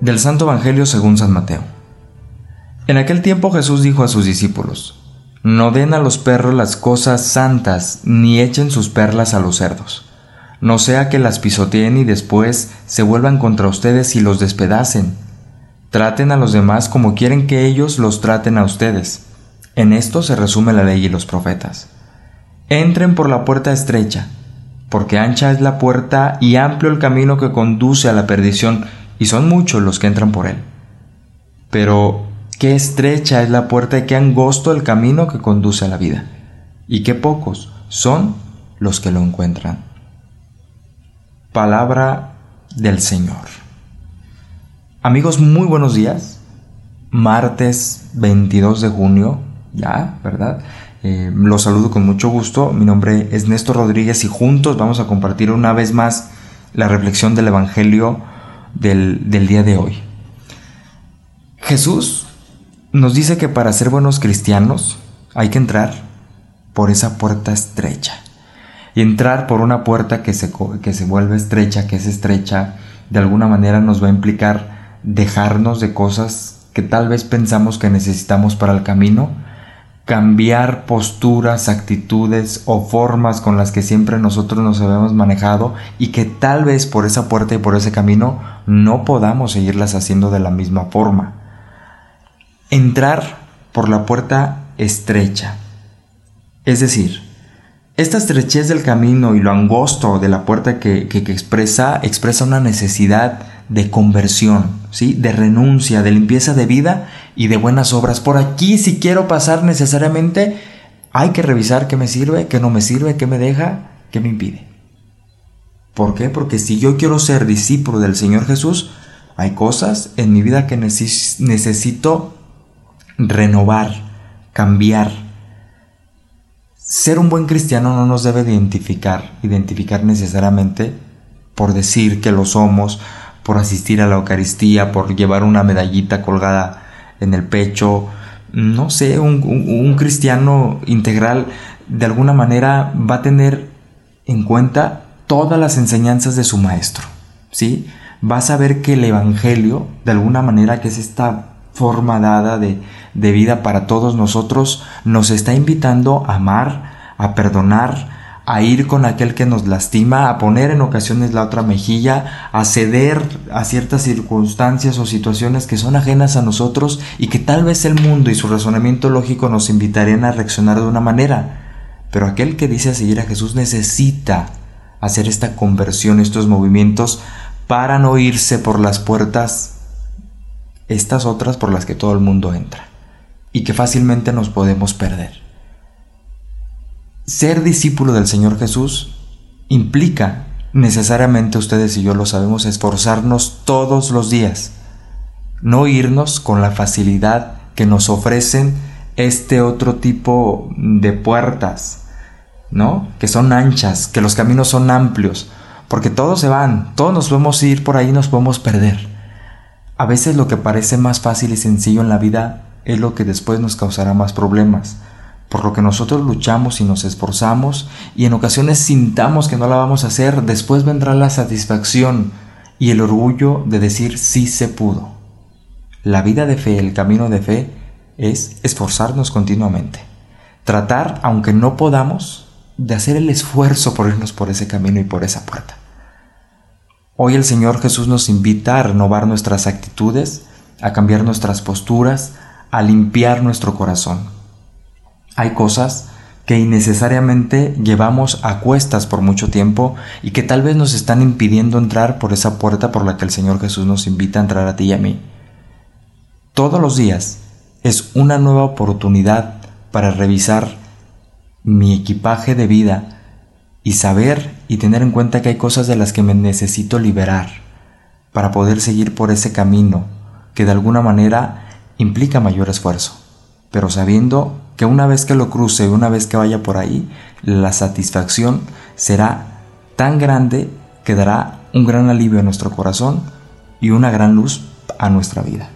Del Santo Evangelio según San Mateo. En aquel tiempo Jesús dijo a sus discípulos, No den a los perros las cosas santas, ni echen sus perlas a los cerdos, no sea que las pisoteen y después se vuelvan contra ustedes y los despedacen. Traten a los demás como quieren que ellos los traten a ustedes. En esto se resume la ley y los profetas. Entren por la puerta estrecha, porque ancha es la puerta y amplio el camino que conduce a la perdición, y son muchos los que entran por él. Pero qué estrecha es la puerta y qué angosto el camino que conduce a la vida, y qué pocos son los que lo encuentran. Palabra del Señor. Amigos, muy buenos días. Martes 22 de junio, ya, ¿verdad? Eh, los saludo con mucho gusto. Mi nombre es Néstor Rodríguez y juntos vamos a compartir una vez más la reflexión del Evangelio del, día de hoy. Jesús nos dice que para ser buenos cristianos hay que entrar por esa puerta estrecha. Y entrar por una puerta que se, que se vuelve estrecha, que es estrecha, de alguna manera nos va a implicar dejarnos de cosas que tal vez pensamos que necesitamos para el camino, cambiar posturas, actitudes o formas con las que siempre nosotros nos habíamos manejado y que tal vez por esa puerta y por ese camino no podamos seguirlas haciendo de la misma forma. Entrar por la puerta estrecha. Es decir, esta estrechez del camino y lo angosto de la puerta que, expresa, expresa una necesidad de conversión, ¿sí? de renuncia, de limpieza de vida y de buenas obras. Por aquí, si quiero pasar necesariamente, hay que revisar qué me sirve, qué no me sirve, qué me deja, qué me impide. ¿Por qué? Porque si yo quiero ser discípulo del Señor Jesús, hay cosas en mi vida que necesito renovar, cambiar. Ser un buen cristiano no nos debe identificar, identificar necesariamente por decir que lo somos, por asistir a la Eucaristía, por llevar una medallita colgada en el pecho. No sé, un, cristiano integral de alguna manera va a tener en cuenta todas las enseñanzas de su maestro. ¿Sí? Va a saber que el Evangelio, de alguna manera, que es esta forma dada de, de vida para todos nosotros, nos está invitando a amar, a perdonar, a ir con aquel que nos lastima, a poner en ocasiones la otra mejilla, a ceder a ciertas circunstancias o situaciones que son ajenas a nosotros y que tal vez el mundo y su razonamiento lógico nos invitarían a reaccionar de una manera. Pero aquel que dice seguir a Jesús necesita hacer esta conversión, estos movimientos, para no irse por las puertas, estas otras por las que todo el mundo entra, y que fácilmente nos podemos perder. Ser discípulo del Señor Jesús implica necesariamente, ustedes y yo lo sabemos, esforzarnos todos los días, no irnos con la facilidad que nos ofrecen este otro tipo de puertas, ¿no? Que son anchas, que los caminos son amplios, porque todos se van, todos nos podemos ir por ahí, nos podemos perder. A veces lo que parece más fácil y sencillo en la vida es lo que después nos causará más problemas por lo que nosotros luchamos y nos esforzamos y en ocasiones sintamos que no la vamos a hacer, después vendrá la satisfacción y el orgullo de decir sí se pudo. La vida de fe, el camino de fe, es esforzarnos continuamente. Tratar, aunque no podamos, de hacer el esfuerzo por irnos por ese camino y por esa puerta. Hoy el Señor Jesús nos invita a renovar nuestras actitudes, a cambiar nuestras posturas, a limpiar nuestro corazón hay cosas que innecesariamente llevamos a cuestas por mucho tiempo y que tal vez nos están impidiendo entrar por esa puerta por la que el Señor Jesús nos invita a entrar a ti y a mí. Todos los días es una nueva oportunidad para revisar mi equipaje de vida y saber y tener en cuenta que hay cosas de las que me necesito liberar para poder seguir por ese camino que de alguna manera implica mayor esfuerzo, pero sabiendo que una vez que lo cruce, una vez que vaya por ahí, la satisfacción será tan grande que dará un gran alivio a nuestro corazón y una gran luz a nuestra vida.